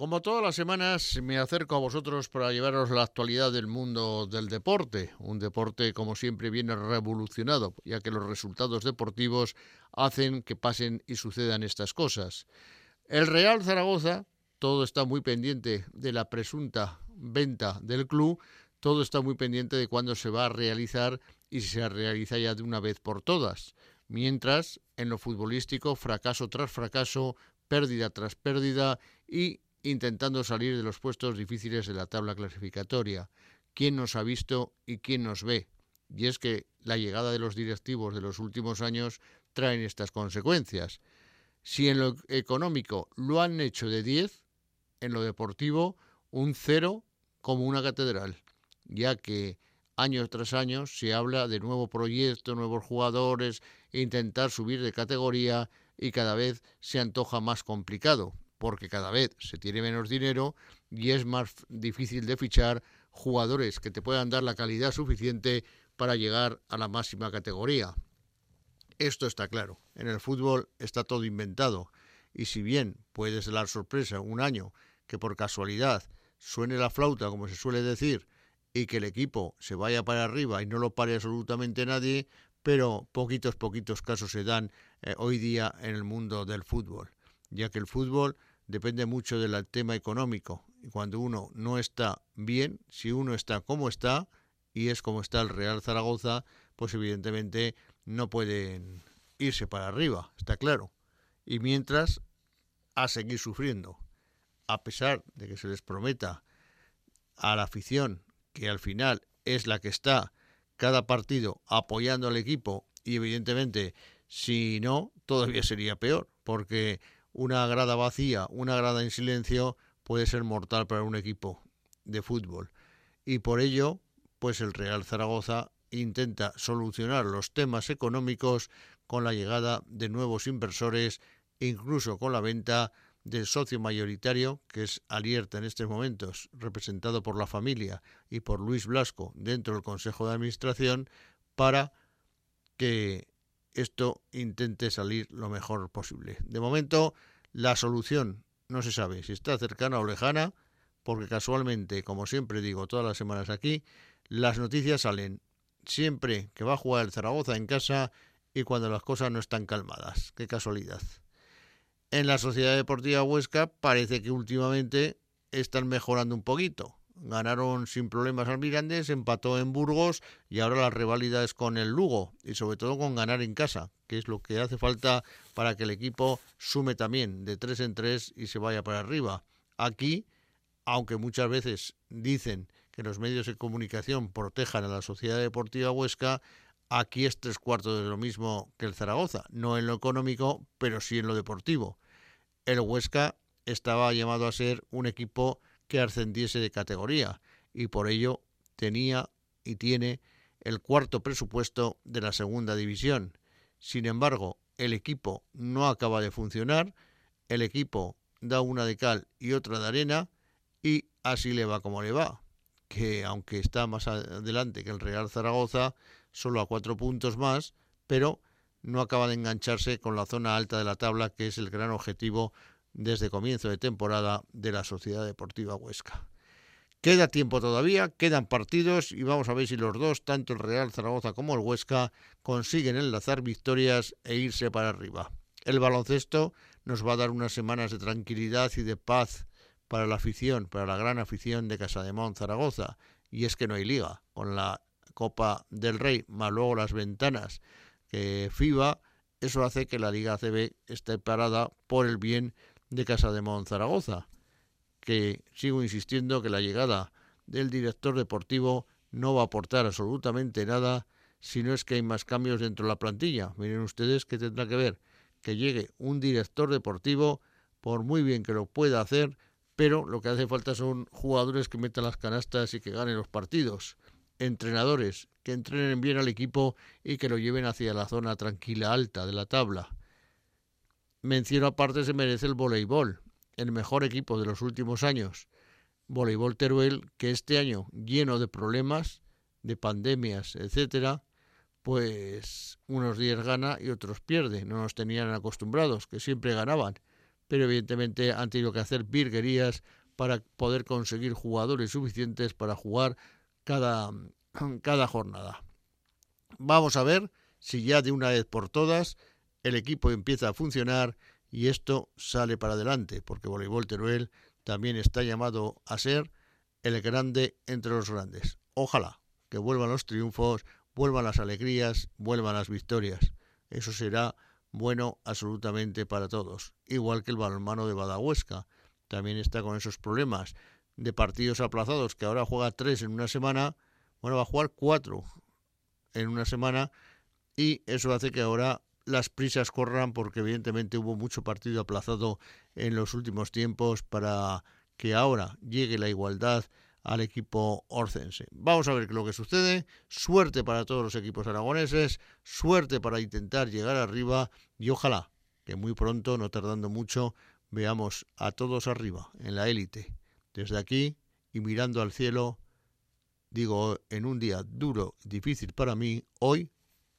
Como todas las semanas me acerco a vosotros para llevaros la actualidad del mundo del deporte, un deporte como siempre viene revolucionado, ya que los resultados deportivos hacen que pasen y sucedan estas cosas. El Real Zaragoza, todo está muy pendiente de la presunta venta del club, todo está muy pendiente de cuándo se va a realizar y si se realiza ya de una vez por todas. Mientras, en lo futbolístico, fracaso tras fracaso, pérdida tras pérdida y intentando salir de los puestos difíciles de la tabla clasificatoria. ¿Quién nos ha visto y quién nos ve? Y es que la llegada de los directivos de los últimos años traen estas consecuencias. Si en lo económico lo han hecho de 10, en lo deportivo un cero como una catedral, ya que año tras año se habla de nuevo proyecto, nuevos jugadores, intentar subir de categoría y cada vez se antoja más complicado porque cada vez se tiene menos dinero y es más difícil de fichar jugadores que te puedan dar la calidad suficiente para llegar a la máxima categoría. Esto está claro. En el fútbol está todo inventado. Y si bien puedes dar sorpresa un año que por casualidad suene la flauta, como se suele decir, y que el equipo se vaya para arriba y no lo pare absolutamente nadie, pero poquitos, poquitos casos se dan eh, hoy día en el mundo del fútbol, ya que el fútbol depende mucho del tema económico. Y cuando uno no está bien, si uno está como está, y es como está el Real Zaragoza, pues evidentemente no pueden irse para arriba, está claro. Y mientras, a seguir sufriendo. A pesar de que se les prometa a la afición, que al final es la que está cada partido apoyando al equipo, y evidentemente, si no, todavía sería peor, porque una grada vacía, una grada en silencio puede ser mortal para un equipo de fútbol. Y por ello, pues el Real Zaragoza intenta solucionar los temas económicos con la llegada de nuevos inversores, incluso con la venta del socio mayoritario, que es Alierta en estos momentos, representado por la familia y por Luis Blasco dentro del Consejo de Administración, para que esto intente salir lo mejor posible. De momento, la solución no se sabe si está cercana o lejana, porque casualmente, como siempre digo todas las semanas aquí, las noticias salen siempre que va a jugar el Zaragoza en casa y cuando las cosas no están calmadas. Qué casualidad. En la Sociedad Deportiva Huesca parece que últimamente están mejorando un poquito ganaron sin problemas al Mirandés, empató en Burgos y ahora la rivalidad es con el Lugo y sobre todo con ganar en casa, que es lo que hace falta para que el equipo sume también de tres en tres y se vaya para arriba. Aquí, aunque muchas veces dicen que los medios de comunicación protejan a la Sociedad Deportiva Huesca, aquí es tres cuartos de lo mismo que el Zaragoza, no en lo económico, pero sí en lo deportivo. El Huesca estaba llamado a ser un equipo que ascendiese de categoría y por ello tenía y tiene el cuarto presupuesto de la segunda división. Sin embargo, el equipo no acaba de funcionar, el equipo da una de cal y otra de arena y así le va como le va, que aunque está más adelante que el Real Zaragoza, solo a cuatro puntos más, pero no acaba de engancharse con la zona alta de la tabla, que es el gran objetivo desde comienzo de temporada de la Sociedad Deportiva Huesca. Queda tiempo todavía, quedan partidos y vamos a ver si los dos, tanto el Real Zaragoza como el Huesca, consiguen enlazar victorias e irse para arriba. El baloncesto nos va a dar unas semanas de tranquilidad y de paz para la afición, para la gran afición de Casademón Zaragoza. Y es que no hay liga con la Copa del Rey, más luego las ventanas que FIBA, eso hace que la Liga ACB esté parada por el bien de Casa de Zaragoza, que sigo insistiendo que la llegada del director deportivo no va a aportar absolutamente nada si no es que hay más cambios dentro de la plantilla. Miren ustedes que tendrá que ver que llegue un director deportivo, por muy bien que lo pueda hacer, pero lo que hace falta son jugadores que metan las canastas y que ganen los partidos, entrenadores que entrenen bien al equipo y que lo lleven hacia la zona tranquila alta de la tabla. Mención aparte se merece el voleibol, el mejor equipo de los últimos años. Voleibol Teruel, que este año, lleno de problemas, de pandemias, etcétera, pues unos días gana y otros pierde. No nos tenían acostumbrados, que siempre ganaban. pero evidentemente han tenido que hacer virguerías para poder conseguir jugadores suficientes para jugar cada, cada jornada. Vamos a ver si ya de una vez por todas el equipo empieza a funcionar y esto sale para adelante, porque Voleibol Teruel también está llamado a ser el grande entre los grandes. Ojalá que vuelvan los triunfos, vuelvan las alegrías, vuelvan las victorias. Eso será bueno absolutamente para todos. Igual que el balonmano de Badahuesca. También está con esos problemas de partidos aplazados, que ahora juega tres en una semana, bueno, va a jugar cuatro en una semana y eso hace que ahora las prisas corran porque evidentemente hubo mucho partido aplazado en los últimos tiempos para que ahora llegue la igualdad al equipo orcense. Vamos a ver lo que sucede. Suerte para todos los equipos aragoneses, suerte para intentar llegar arriba y ojalá que muy pronto, no tardando mucho, veamos a todos arriba, en la élite. Desde aquí y mirando al cielo, digo, en un día duro, difícil para mí, hoy